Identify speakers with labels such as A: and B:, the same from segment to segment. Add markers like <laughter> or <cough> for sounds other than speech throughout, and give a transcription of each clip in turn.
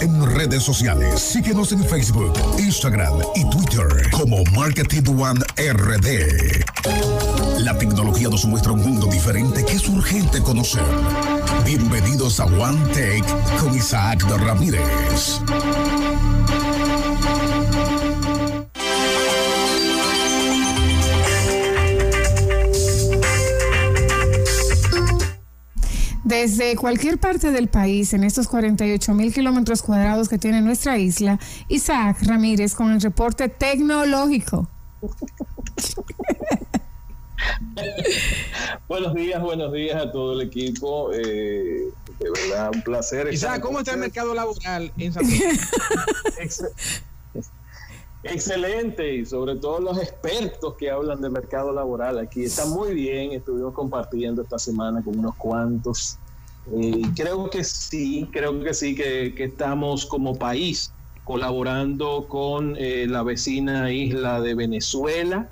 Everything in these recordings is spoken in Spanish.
A: En redes sociales. Síguenos en Facebook, Instagram y Twitter como Marketing One RD. La tecnología nos muestra un mundo diferente que es urgente conocer. Bienvenidos a One Tech con Isaac Ramírez.
B: Desde cualquier parte del país, en estos 48 mil kilómetros cuadrados que tiene nuestra isla, Isaac Ramírez con el reporte tecnológico. <laughs>
C: buenos días, buenos días a todo el equipo. Eh, de verdad, un placer.
D: Isaac, ¿cómo está el mercado laboral en San <laughs>
C: Excelente y sobre todo los expertos que hablan de mercado laboral aquí. Está muy bien, estuvimos compartiendo esta semana con unos cuantos. Eh, creo que sí, creo que sí, que, estamos como país colaborando con eh, la vecina isla de Venezuela,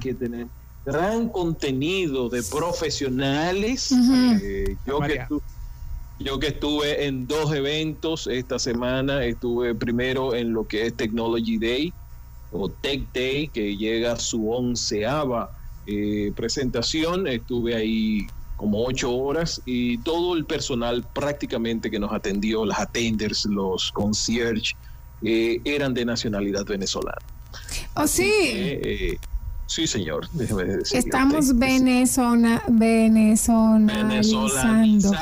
C: que tenemos gran contenido de profesionales. Eh, yo que yo que estuve en dos eventos esta semana, estuve primero en lo que es Technology Day o Tech Day, que llega a su onceava eh, presentación. Estuve ahí como ocho horas y todo el personal prácticamente que nos atendió, las attenders, los concierge, eh, eran de nacionalidad venezolana.
B: Oh, sí.
C: Eh, Sí, señor.
B: Estamos venezolana, venezolizando.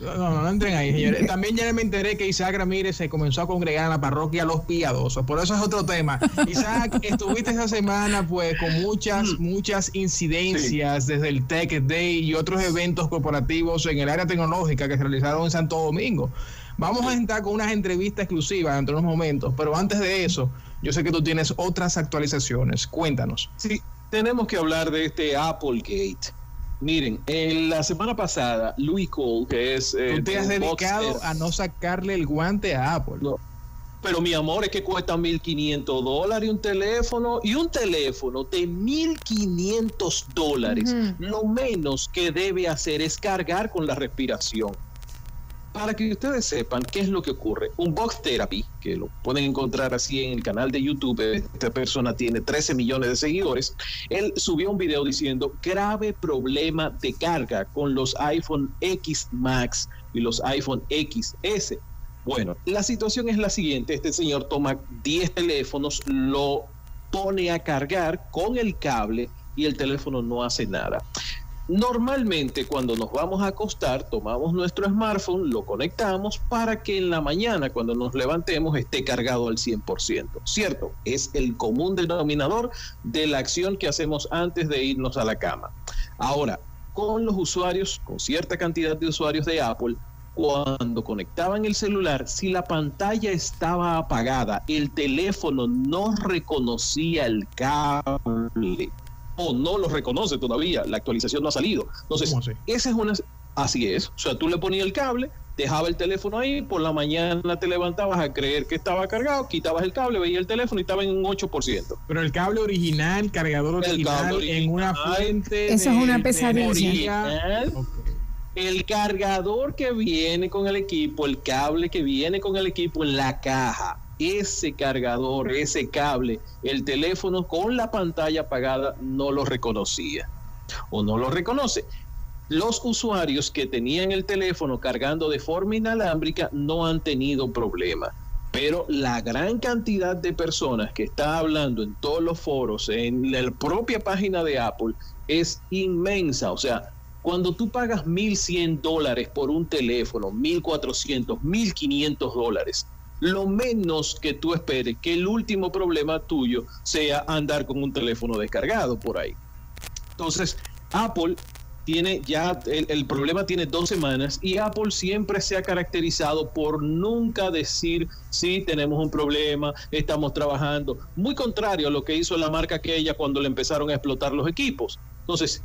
D: No, no, no, entren ahí, señores. También ya me enteré que Isaac Ramírez se comenzó a congregar en la parroquia Los Piadosos. Por eso es otro tema. Isaac, <laughs> estuviste esta semana pues con muchas, mm. muchas incidencias desde el Tech Day y otros eventos corporativos en el área tecnológica que se realizaron en Santo Domingo. Vamos a entrar con unas entrevistas exclusivas dentro de unos momentos, pero antes de eso, yo sé que tú tienes otras actualizaciones. Cuéntanos.
C: Sí, tenemos que hablar de este Applegate. Miren, en la semana pasada, Louis Cole, que es...
D: Eh, tú te has dedicado a no sacarle el guante a Apple. No.
C: Pero mi amor, es que cuesta 1.500 dólares un teléfono y un teléfono de 1.500 dólares. Lo menos que debe hacer es cargar con la respiración para que ustedes sepan qué es lo que ocurre. Un Box Therapy, que lo pueden encontrar así en el canal de YouTube, esta persona tiene 13 millones de seguidores, él subió un video diciendo grave problema de carga con los iPhone X Max y los iPhone XS. Bueno, la situación es la siguiente, este señor toma 10 teléfonos, lo pone a cargar con el cable y el teléfono no hace nada. Normalmente cuando nos vamos a acostar, tomamos nuestro smartphone, lo conectamos para que en la mañana cuando nos levantemos esté cargado al 100%, ¿cierto? Es el común denominador de la acción que hacemos antes de irnos a la cama. Ahora, con los usuarios, con cierta cantidad de usuarios de Apple, cuando conectaban el celular, si la pantalla estaba apagada, el teléfono no reconocía el cable no lo reconoce todavía, la actualización no ha salido. Entonces, esa es una... Así es, o sea, tú le ponías el cable, dejaba el teléfono ahí, por la mañana te levantabas a creer que estaba cargado, quitabas el cable, veías el teléfono y estaba en un 8%.
D: Pero el cable original, cargador original, en una fuente...
B: Eso es una pesadilla.
C: El cargador que viene con el equipo, el cable que viene con el equipo en la caja, ese cargador, ese cable, el teléfono con la pantalla apagada no lo reconocía o no lo reconoce. Los usuarios que tenían el teléfono cargando de forma inalámbrica no han tenido problema. Pero la gran cantidad de personas que está hablando en todos los foros, en la propia página de Apple, es inmensa. O sea, cuando tú pagas 1.100 dólares por un teléfono, 1.400, 1.500 dólares, lo menos que tú esperes que el último problema tuyo sea andar con un teléfono descargado por ahí. Entonces, Apple tiene ya, el, problema tiene dos semanas y Apple siempre se ha caracterizado por nunca decir, sí, tenemos un problema, estamos trabajando. Muy contrario a lo que hizo la marca aquella cuando le empezaron a explotar los equipos. Entonces,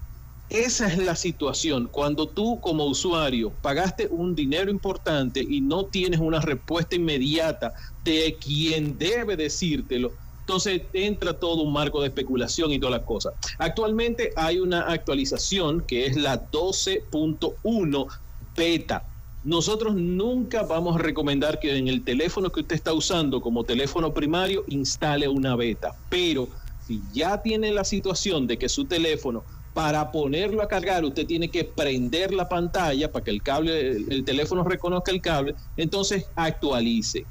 C: esa es la situación. Cuando tú como usuario pagaste un dinero importante y no tienes una respuesta inmediata de quien debe decírtelo, entonces entra todo un marco de especulación y todas las cosas. Actualmente hay una actualización que es la 12.1 beta nosotros nunca vamos a recomendar que en el teléfono que usted está usando como teléfono primario instale una beta, pero si ya tiene la situación de que su teléfono para ponerlo a cargar usted tiene que prender la pantalla para que el cable, el, teléfono reconozca el cable, entonces actualice.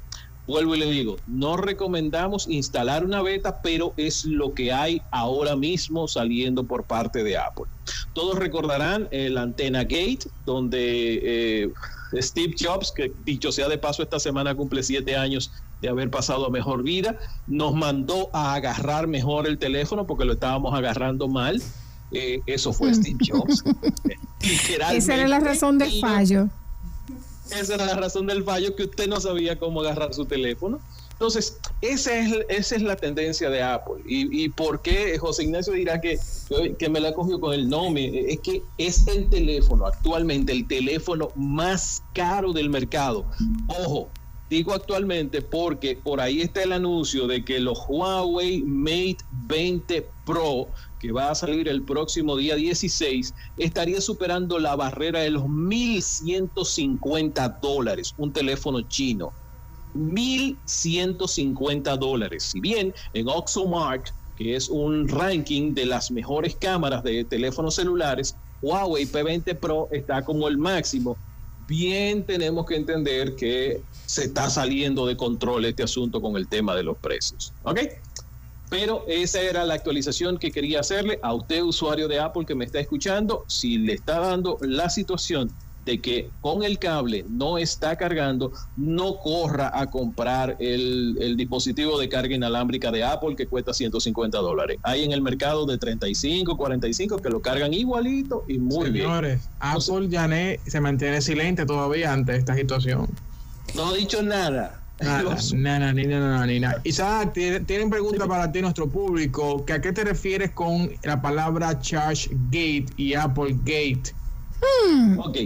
C: Vuelvo y le digo, no recomendamos instalar una beta, pero es lo que hay ahora mismo saliendo por parte de Apple. Todos recordarán el Antena Gate, donde eh, Steve Jobs, que dicho sea de paso, esta semana cumple siete años de haber pasado mejor vida, nos mandó a agarrar mejor el teléfono porque lo estábamos agarrando mal eh, eso fue Steve Jobs. <laughs>
B: Esa era la razón del fallo.
C: Esa era la razón del fallo, que usted no sabía cómo agarrar su teléfono. Entonces, esa es, esa es la tendencia de Apple. ¿Y, y por qué José Ignacio dirá que, que me la cogió con el nombre? Es que es el teléfono, actualmente el teléfono más caro del mercado. Ojo, digo actualmente porque por ahí está el anuncio de que los Huawei Mate 20 Pro que va a salir el próximo día 16, estaría superando la barrera de los 1.150 dólares, un teléfono chino. 1.150 dólares. Si bien en Oxomark, que es un ranking de las mejores cámaras de teléfonos celulares, Huawei P20 Pro está como el máximo. Bien tenemos que entender que se está saliendo de control este asunto con el tema de los precios. ¿Ok? Pero esa era la actualización que quería hacerle a usted, usuario de Apple que me está escuchando. Si le está dando la situación de que con el cable no está cargando, no corra a comprar el, dispositivo de carga inalámbrica de Apple que cuesta 150 dólares. Hay en el mercado de 35, 45 que lo cargan igualito y muy bien. Señores,
D: Apple ya se mantiene silente todavía ante esta situación.
C: No ha dicho nada.
D: Nada, nada, ni nada, ni nada. Isaac, tienen pregunta para ti, nuestro público. ¿A qué te refieres con la palabra Charge Gate y Apple Gate?
C: Hmm. Ok.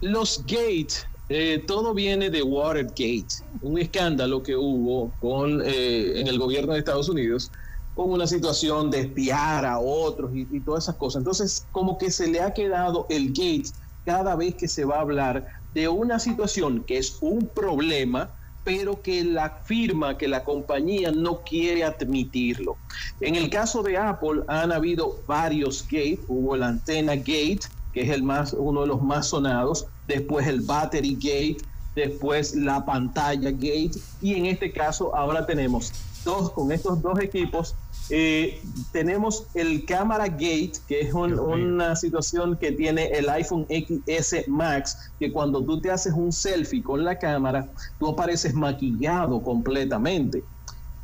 C: Los gates, eh, todo viene de Watergate, un escándalo que hubo con, eh, en el gobierno de Estados Unidos con una situación de espiar a otros y, y todas esas cosas. Entonces, como que se le ha quedado el gate cada vez que se va a hablar de una situación que es un problema pero que la firma, que la compañía no quiere admitirlo. En el caso de Apple han habido varios gate, hubo el antena gate, que es el más, uno de los más sonados, después el battery gate, después la pantalla gate, y en este caso ahora tenemos dos, con estos dos equipos, eh, tenemos el Cámara Gate, que es una situación que tiene el iPhone XS Max, que cuando tú te haces un selfie con la cámara, tú apareces maquillado completamente.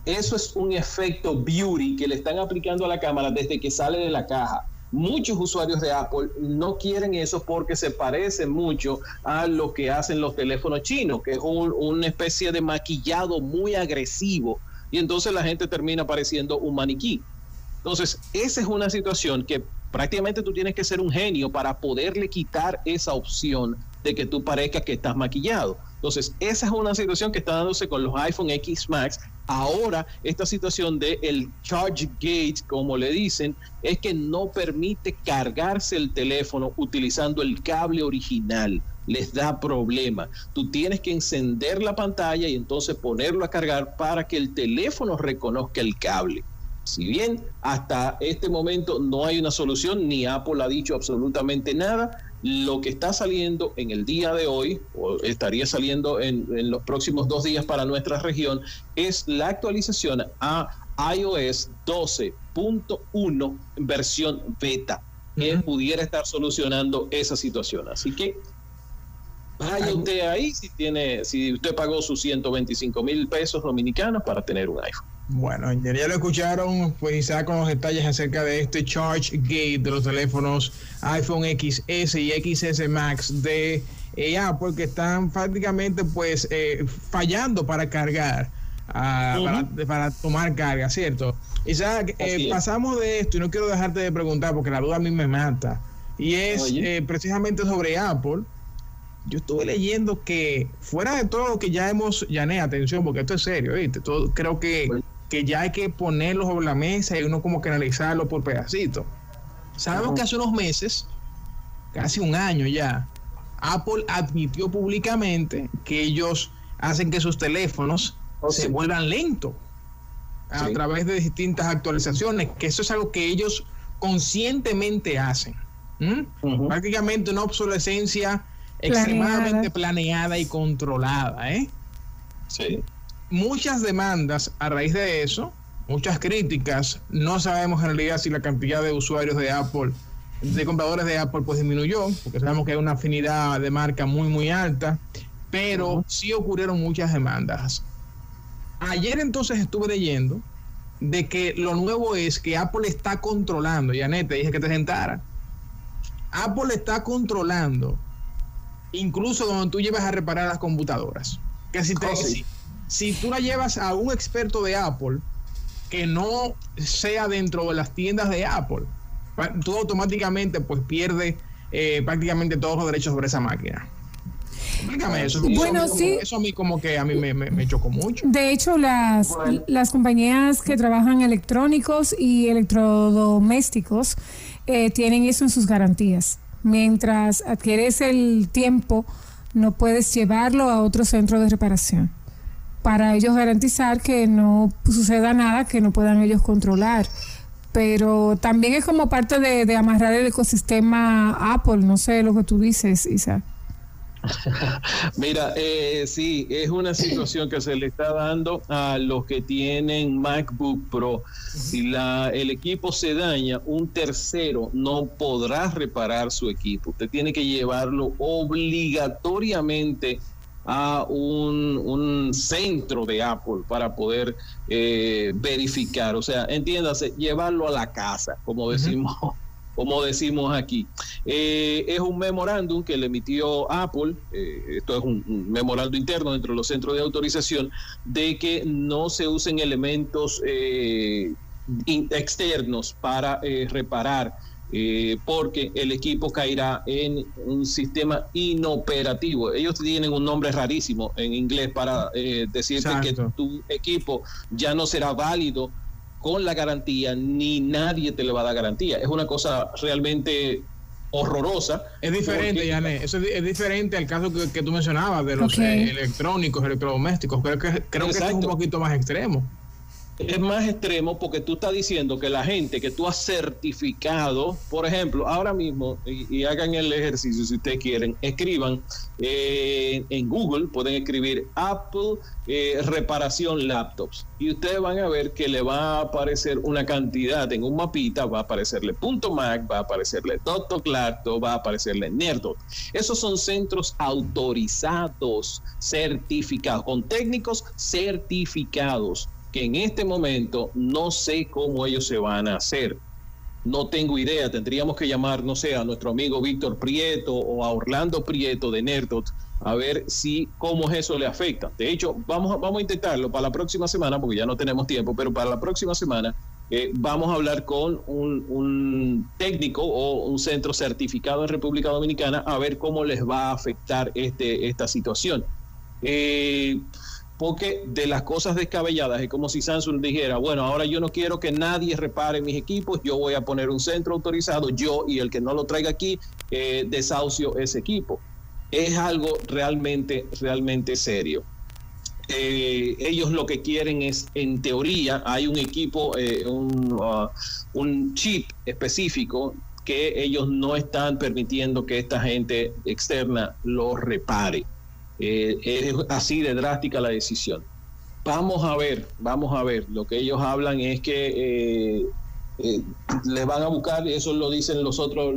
C: Eso es un efecto beauty que le están aplicando a la cámara desde que sale de la caja. Muchos usuarios de Apple no quieren eso porque se parece mucho a lo que hacen los teléfonos chinos, que es una especie de maquillado muy agresivo y entonces la gente termina pareciendo un maniquí. Entonces, esa es una situación que prácticamente tú tienes que ser un genio para poderle quitar esa opción de que tú parezcas que estás maquillado. Entonces, esa es una situación que está dándose con los iPhone X Max. Ahora, esta situación de el charge gate, como le dicen, es que no permite cargarse el teléfono utilizando el cable original les da problema. Tú tienes que encender la pantalla y entonces ponerlo a cargar para que el teléfono reconozca el cable. Si bien hasta este momento no hay una solución, ni Apple ha dicho absolutamente nada, lo que está saliendo en el día de hoy, o estaría saliendo en, los próximos dos días para nuestra región, es la actualización a iOS 12.1 versión beta, que pudiera estar solucionando esa situación. Así que Vaya usted ahí si tiene, si usted pagó sus 125 mil pesos dominicanos para tener un iPhone.
D: Bueno, ya lo escucharon, pues quizá con los detalles acerca de este Charge Gate de los teléfonos iPhone XS y XS Max de eh, Apple que están prácticamente pues eh, fallando para cargar, ah, para, tomar carga, ¿cierto? Isaac, eh, pasamos de esto y no quiero dejarte de preguntar porque la duda a mí me mata. Y es precisamente sobre Apple yo estuve leyendo que fuera de todo lo que ya hemos, ya atención, porque esto es serio, ¿viste? Todo, creo que, que ya hay que ponerlo sobre la mesa y uno como que analizarlo por pedacitos. Sabemos que hace unos meses, casi un año ya, Apple admitió públicamente que ellos hacen que sus teléfonos oh, se vuelvan lentos a través de distintas actualizaciones, que eso es algo que ellos conscientemente hacen. Prácticamente una obsolescencia extremadamente planeada y controlada. ¿eh?
C: Sí.
D: Muchas demandas a raíz de eso, muchas críticas. No sabemos en realidad si la cantidad de usuarios de Apple, de compradores de Apple, pues disminuyó, porque sabemos que hay una afinidad de marca muy, muy alta, pero sí ocurrieron muchas demandas. Ayer entonces estuve leyendo de que lo nuevo es que Apple está controlando, Janet, te dije que te sentara. Apple está controlando incluso donde tú llevas a reparar las computadoras. Que si, te, oh, si, tú la llevas a un experto de Apple que no sea dentro de las tiendas de Apple, tú automáticamente pues pierdes eh, prácticamente todos los derechos sobre esa máquina.
B: Explícame eso. Bueno, sí.
D: Eso a mí como que a mí me, chocó mucho.
B: De hecho, las, las compañías que trabajan electrónicos y electrodomésticos eh, tienen eso en sus garantías. Mientras adquieres el tiempo, no puedes llevarlo a otro centro de reparación para ellos garantizar que no suceda nada que no puedan ellos controlar. Pero también es como parte de, amarrar el ecosistema Apple, no sé lo que tú dices, Isaac.
C: Mira, eh, sí, es una situación que se le está dando a los que tienen MacBook Pro. Si la, el equipo se daña, un tercero no podrá reparar su equipo. Usted tiene que llevarlo obligatoriamente a un, centro de Apple para poder eh, verificar. O sea, entiéndase, llevarlo a la casa, como decimos como decimos aquí. Eh, es un memorándum que le emitió Apple, eh, esto es un, memorándum interno dentro de los centros de autorización, de que no se usen elementos eh, externos para reparar. porque el equipo caerá en un sistema inoperativo. Ellos tienen un nombre rarísimo en inglés para decirte que tu equipo ya no será válido con la garantía, ni nadie te le va a dar garantía. Es una cosa realmente horrorosa.
D: Es diferente, Yané. Eso es, diferente al caso que, tú mencionabas de los eh, electrónicos, electrodomésticos. Creo que, creo que es un poquito más extremo
C: es más extremo porque tú estás diciendo que la gente que tú has certificado, por ejemplo, ahora mismo, y, hagan el ejercicio si ustedes quieren, escriban eh, en Google, pueden escribir Apple eh, reparación laptops y ustedes van a ver que le va a aparecer una cantidad en un mapita, va a aparecerle punto .mac, va a aparecerle Doctor Clarto, va a aparecerle Nerdot. Esos son centros autorizados, certificados, con técnicos certificados que en este momento no sé cómo ellos se van a hacer. No tengo idea, tendríamos que llamar, no sé, a nuestro amigo Víctor Prieto o a Orlando Prieto de Nerdot a ver si cómo eso le afecta. De hecho, vamos vamos a intentarlo para la próxima semana, porque ya no tenemos tiempo, pero para la próxima semana eh, vamos a hablar con un, técnico o un centro certificado en República Dominicana a ver cómo les va a afectar este, esta situación. Eh, porque de las cosas descabelladas es como si Samsung dijera, bueno, ahora yo no quiero que nadie repare mis equipos, yo voy a poner un centro autorizado, yo y el que no lo traiga aquí, eh, desahucio ese equipo. Es algo realmente, realmente serio. Eh, ellos lo que quieren es, en teoría, hay un equipo, eh, un, uh, un chip específico que ellos no están permitiendo que esta gente externa lo repare. Eh, es así de drástica la decisión. Vamos a ver, vamos a ver. Lo que ellos hablan es que eh, eh, le van a buscar, eso lo dicen los otros,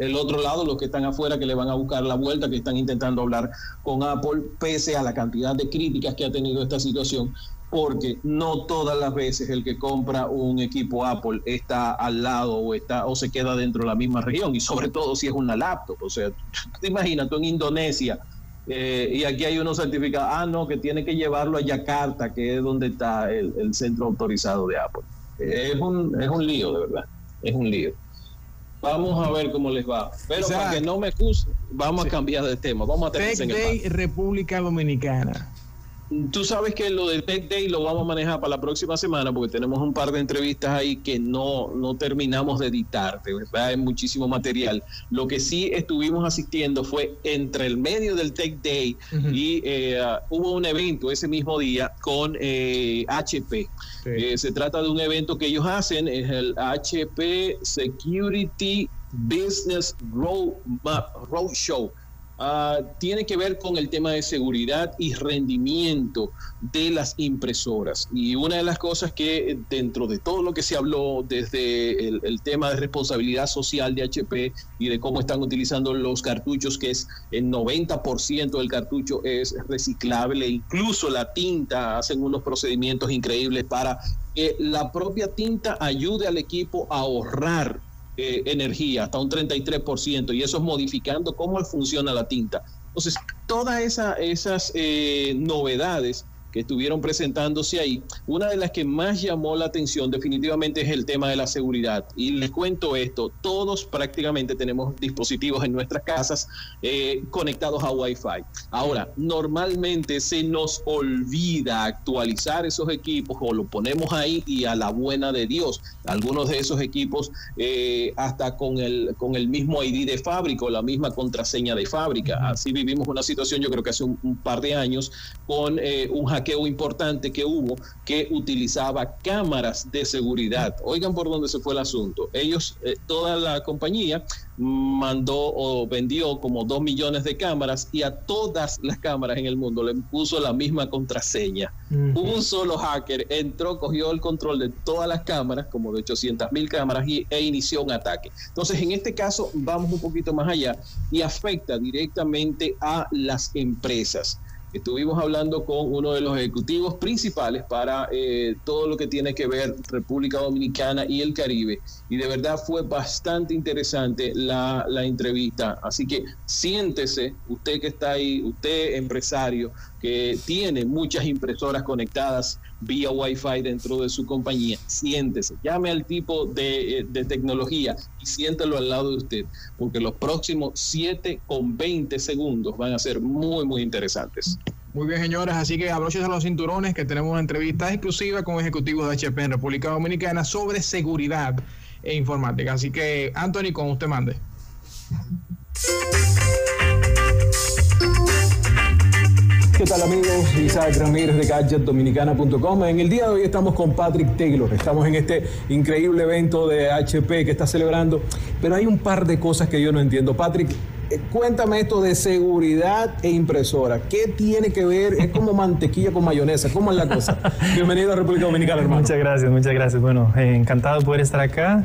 C: el otro lado, los que están afuera, que le van a buscar la vuelta, que están intentando hablar con Apple, pese a la cantidad de críticas que ha tenido esta situación, porque no todas las veces el que compra un equipo Apple está al lado o está o se queda dentro de la misma región, y sobre todo si es una laptop. O sea, <laughs> te imaginas tú en Indonesia eh, y aquí hay unos certificados, ah, no, que tiene que llevarlo a Yakarta, que es donde está el, centro autorizado de Apple. es, un, es un lío, de verdad, es un lío. Vamos a ver cómo les va. Pero para que no me acuse, vamos a cambiar de tema. Vamos a
D: tener en República Dominicana.
C: Tú sabes que lo de Tech Day lo vamos a manejar para la próxima semana porque tenemos un par de entrevistas ahí que no, no terminamos de editar, de verdad, hay muchísimo material. Lo que sí estuvimos asistiendo fue entre el medio del Tech Day y eh, hubo un evento ese mismo día con HP. Eh, eh, se trata de un evento que ellos hacen, es el HP Security Business Road Show Ah, tiene que ver con el tema de seguridad y rendimiento de las impresoras. Y una de las cosas que dentro de todo lo que se habló desde el, tema de responsabilidad social de HP y de cómo están utilizando los cartuchos, que es el 90% del cartucho es reciclable, incluso la tinta, hacen unos procedimientos increíbles para que la propia tinta ayude al equipo a ahorrar eh, energía, hasta un 33%, y eso es modificando cómo funciona la tinta. Entonces, todas esa, esas eh, novedades que estuvieron presentándose ahí. Una de las que más llamó la atención definitivamente es el tema de la seguridad. Y les cuento esto, todos prácticamente tenemos dispositivos en nuestras casas eh, conectados a Wi-Fi. Ahora, normalmente se nos olvida actualizar esos equipos o lo ponemos ahí y a la buena de Dios. Algunos de esos equipos eh, hasta con el, con el mismo ID de fábrica o la misma contraseña de fábrica. Así vivimos una situación, yo creo que hace un, par de años, con eh, un hack importante que hubo que utilizaba cámaras de seguridad. Oigan por dónde se fue el asunto. Ellos, eh, toda la compañía mandó o vendió como dos millones de cámaras y a todas las cámaras en el mundo le puso la misma contraseña. Un solo hacker entró, cogió el control de todas las cámaras, como de 800 mil cámaras, y, e inició un ataque. Entonces, en este caso, vamos un poquito más allá y afecta directamente a las empresas. Estuvimos hablando con uno de los ejecutivos principales para eh, todo lo que tiene que ver República Dominicana y el Caribe. Y de verdad fue bastante interesante la, la entrevista. Así que siéntese, usted que está ahí, usted empresario, que tiene muchas impresoras conectadas vía Wi-Fi dentro de su compañía, siéntese, llame al tipo de, eh, tecnología y siéntelo al lado de usted, porque los próximos 7 con 20 segundos van a ser muy, muy interesantes.
D: Muy bien, señores, así que abroches a los cinturones que tenemos una entrevista exclusiva con ejecutivos de HP en República Dominicana sobre seguridad e informática. Así que, Anthony, con usted mande.
E: ¿Qué tal amigos? Isaac Ramírez de GadgetDominicana.com. En el día de hoy estamos con Patrick Taylor. Estamos en este increíble evento de HP que está celebrando. Pero hay un par de cosas que yo no entiendo. Patrick, cuéntame esto de seguridad e impresora. ¿Qué tiene que ver? Es como mantequilla con mayonesa. ¿Cómo es la cosa? <laughs> Bienvenido a República Dominicana, hermano.
F: Muchas gracias, muchas gracias. Bueno, eh, encantado de poder estar acá.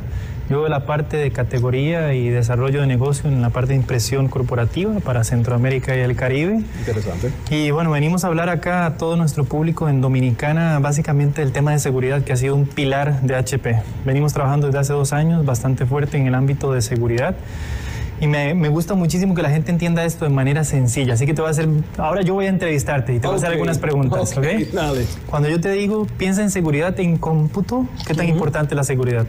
F: Yo la parte de categoría y desarrollo de negocio en la parte de impresión corporativa para Centroamérica y el Caribe.
E: Interesante.
F: Y bueno, venimos a hablar acá a todo nuestro público en Dominicana básicamente del tema de seguridad que ha sido un pilar de HP. Venimos trabajando desde hace dos años bastante fuerte en el ámbito de seguridad. Y me, me, gusta muchísimo que la gente entienda esto de manera sencilla. Así que te voy a hacer. Ahora yo voy a entrevistarte y te voy a hacer algunas preguntas. ¿ok? Cuando yo te digo, piensa en seguridad en cómputo, ¿qué tan importante es la seguridad?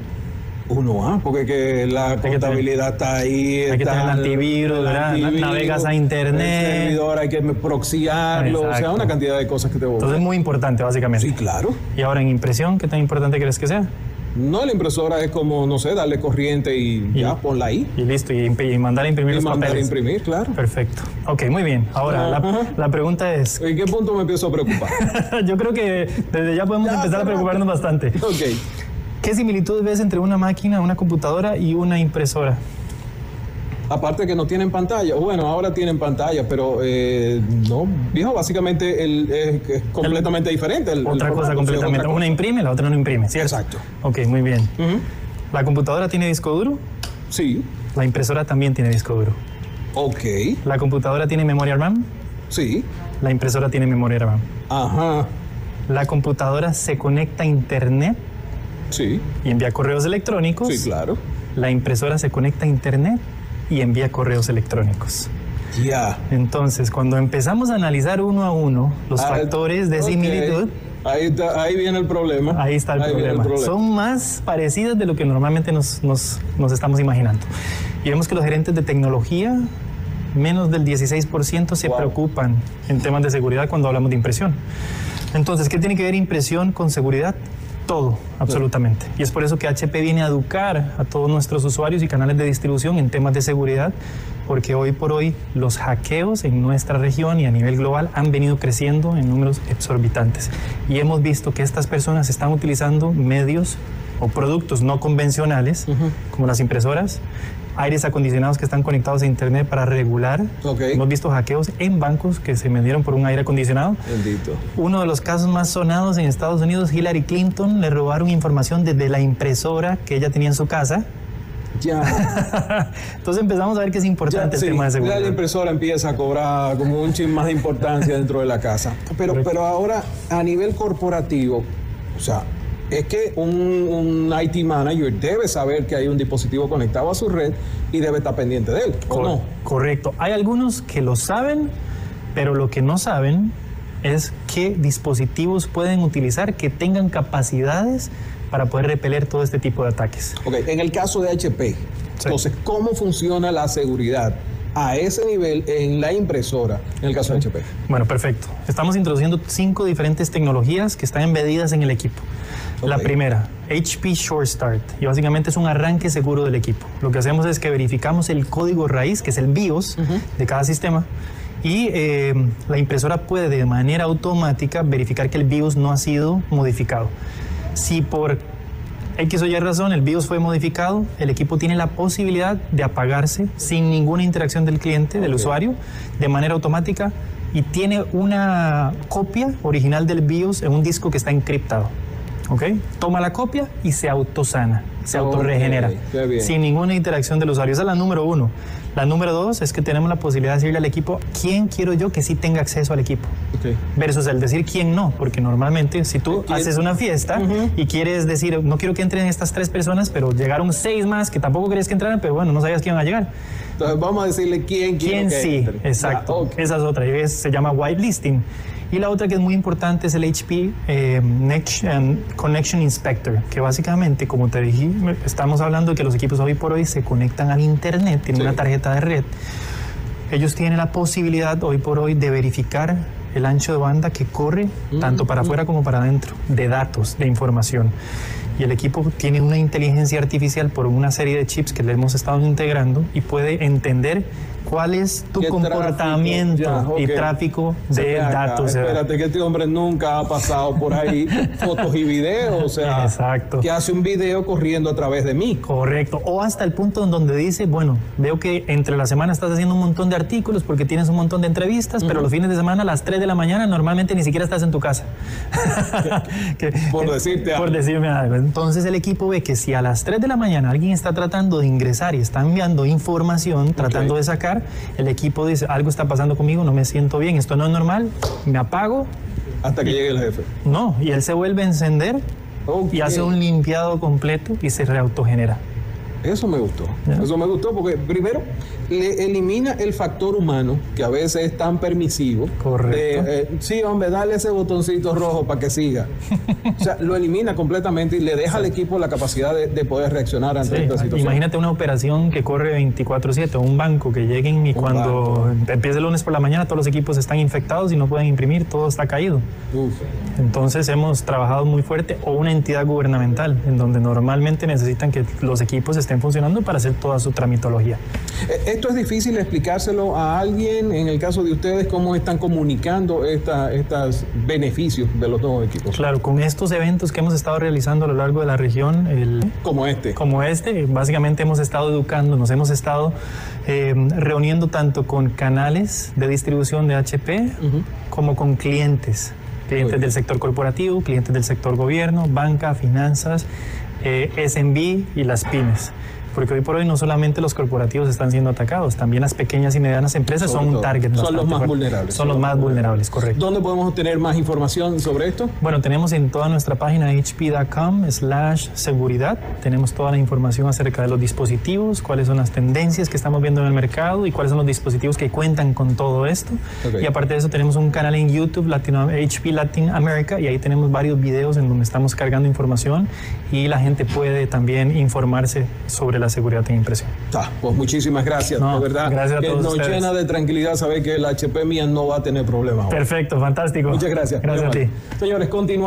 E: Uno, ¿ah? Porque que la contabilidad está ahí.
F: Hay que tener el antivirus, navegas a internet.
E: El servidor hay que proxiarlo, o sea, una cantidad de cosas que te
F: Entonces es muy importante, básicamente.
E: Sí, claro.
F: Y ahora en impresión, ¿qué tan importante crees que sea?
E: No, la impresora es como, no sé, darle corriente y, ya, ponla ahí.
F: Y listo, y, mandar a imprimir
E: y
F: los
E: mandar
F: papeles.
E: a imprimir, claro.
F: Perfecto. Ok, muy bien. Ahora, la, pregunta es...
E: ¿En qué punto me empiezo a preocupar? <laughs>
F: Yo creo que desde ya podemos empezar a preocuparnos bastante.
E: Ok.
F: ¿Qué similitud ves entre una máquina, una computadora y una impresora?
E: Aparte que no tienen pantalla, bueno, ahora tienen pantalla, pero eh, no, viejo, básicamente el, es, completamente diferente.
F: otra cosa completamente. Una imprime, la otra no imprime, ¿cierto?
E: Exacto.
F: Ok, muy bien. ¿La computadora tiene disco duro?
E: Sí.
F: La impresora también tiene disco duro.
E: Ok.
F: ¿La computadora tiene memoria RAM?
E: Sí.
F: La impresora tiene memoria RAM.
E: Ajá.
F: ¿La computadora se conecta a Internet?
E: Sí.
F: Y envía correos electrónicos.
E: Sí, claro.
F: La impresora se conecta a Internet y envía correos electrónicos.
E: Ya.
F: Entonces, cuando empezamos a analizar uno a uno los ah, factores de similitud,
E: Ahí, ahí, viene el problema.
F: Ahí está el, problema. Son más parecidas de lo que normalmente nos, nos, nos, estamos imaginando. Y vemos que los gerentes de tecnología menos del 16% se preocupan en temas de seguridad cuando hablamos de impresión. Entonces, ¿qué tiene que ver impresión con seguridad? Todo, absolutamente. Y es por eso que HP viene a educar a todos nuestros usuarios y canales de distribución en temas de seguridad, porque hoy por hoy los hackeos en nuestra región y a nivel global han venido creciendo en números exorbitantes. Y hemos visto que estas personas están utilizando medios o productos no convencionales, como las impresoras, aires acondicionados que están conectados a internet para regular. Hemos visto hackeos en bancos que se vendieron por un aire acondicionado.
E: Bendito.
F: Uno de los casos más sonados en Estados Unidos, Hillary Clinton le robaron información desde la impresora que ella tenía en su casa.
E: Ya. <laughs>
F: Entonces empezamos a ver que es importante el tema de seguridad.
E: la impresora empieza a cobrar como un chin más de importancia dentro de la casa. Pero, pero ahora, a nivel corporativo, o sea, es que un, IT manager debe saber que hay un dispositivo conectado a su red y debe estar pendiente de él, ¿o no?
F: Correcto. Hay algunos que lo saben, pero lo que no saben es qué dispositivos pueden utilizar que tengan capacidades para poder repeler todo este tipo de ataques.
E: Ok, en el caso de HP, entonces, ¿cómo funciona la seguridad? a ese nivel en la impresora, en el caso de HP.
F: Bueno, perfecto. Estamos introduciendo cinco diferentes tecnologías que están embedidas en el equipo. La primera, HP Short Start, y básicamente es un arranque seguro del equipo. Lo que hacemos es que verificamos el código raíz, que es el BIOS de cada sistema, y eh, la impresora puede de manera automática verificar que el BIOS no ha sido modificado. Si por X o Y razón el BIOS fue modificado, el equipo tiene la posibilidad de apagarse sin ninguna interacción del cliente, del usuario, de manera automática y tiene una copia original del BIOS en un disco que está encriptado. ¿Ok? Toma la copia y se autosana, se autorregenera, sin ninguna interacción del usuario. Esa es la número uno. La número dos es que tenemos la posibilidad de decirle al equipo quién quiero yo que sí tenga acceso al equipo. Versus el decir quién no, porque normalmente si tú haces una fiesta y quieres decir, no quiero que entren estas tres personas, pero llegaron seis más que tampoco querías que entraran, pero bueno, no sabías que iban a llegar.
E: Entonces vamos a decirle quién quién
F: sí, exacto. Esa es otra, se llama whitelisting. Y la otra que es muy importante es el HP eh, Next Connection Inspector, que básicamente, como te dije, estamos hablando de que los equipos hoy por hoy se conectan al Internet, tienen una tarjeta de red. Ellos tienen la posibilidad hoy por hoy de verificar el ancho de banda que corre mm, tanto para mm. afuera como para adentro, de datos, de información. Y el equipo tiene una inteligencia artificial por una serie de chips que le hemos estado integrando y puede entender cuál es tu comportamiento y tráfico de datos.
E: Espérate que este hombre nunca ha pasado por ahí <laughs> fotos y videos, o sea,
F: Exacto.
E: que hace un video corriendo a través de mí.
F: Correcto, o hasta el punto en donde dice, bueno, veo que entre la semana estás haciendo un montón de artículos porque tienes un montón de entrevistas, pero los fines de semana a las 3 de la mañana normalmente ni siquiera estás en tu casa. <laughs>
E: por decirte
F: algo. Por decirme algo. Entonces el equipo ve que si a las 3 de la mañana alguien está tratando de ingresar y está enviando información, tratando de sacar, el equipo dice, algo está pasando conmigo, no me siento bien, esto no es normal, me apago.
E: Hasta que llegue el jefe.
F: No, y él se vuelve a encender y hace un limpiado completo y se reautogenera.
E: Eso me gustó. Eso me gustó porque primero le elimina el factor humano que a veces es tan permisivo.
F: Correcto.
E: Eh, sí, hombre, dale ese botoncito rojo para que siga. o sea, lo elimina completamente y le deja al equipo la capacidad de, poder reaccionar ante esta situación.
F: Imagínate una operación que corre 24/7, un banco que lleguen y cuando empiece el lunes por la mañana todos los equipos están infectados y no pueden imprimir, todo está caído. Entonces hemos trabajado muy fuerte o una entidad gubernamental en donde normalmente necesitan que los equipos estén funcionando para hacer toda su tramitología.
E: Eh, esto es difícil explicárselo a alguien, en el caso de ustedes, cómo están comunicando estos beneficios de los nuevos equipos.
F: Claro, con estos eventos que hemos estado realizando a lo largo de la región, el,
E: como este.
F: Como este, básicamente hemos estado educando, nos hemos estado eh, reuniendo tanto con canales de distribución de HP como con clientes clientes del sector corporativo, clientes del sector gobierno, banca, finanzas, eh, SMB y las pymes porque hoy por hoy no solamente los corporativos están siendo atacados, también las pequeñas y medianas empresas son un target.
E: Son los más vulnerables.
F: Son los más vulnerables, correcto.
E: ¿Dónde podemos obtener más información sobre esto?
F: Bueno, tenemos en toda nuestra página hp.com slash seguridad, tenemos toda la información acerca de los dispositivos, cuáles son las tendencias que estamos viendo en el mercado y cuáles son los dispositivos que cuentan con todo esto. Y aparte de eso tenemos un canal en YouTube, Latino, HP Latin America, y ahí tenemos varios videos en donde estamos cargando información y la gente puede también informarse sobre la seguridad en impresión.
E: Está, pues muchísimas gracias,
F: No,
E: de verdad.
F: gracias a
E: que
F: todos
E: nos
F: ustedes.
E: llena de tranquilidad saber que el HP mía no va a tener problemas.
F: Perfecto, fantástico.
E: Muchas gracias.
F: Gracias a ti.
E: Señores, continuamos.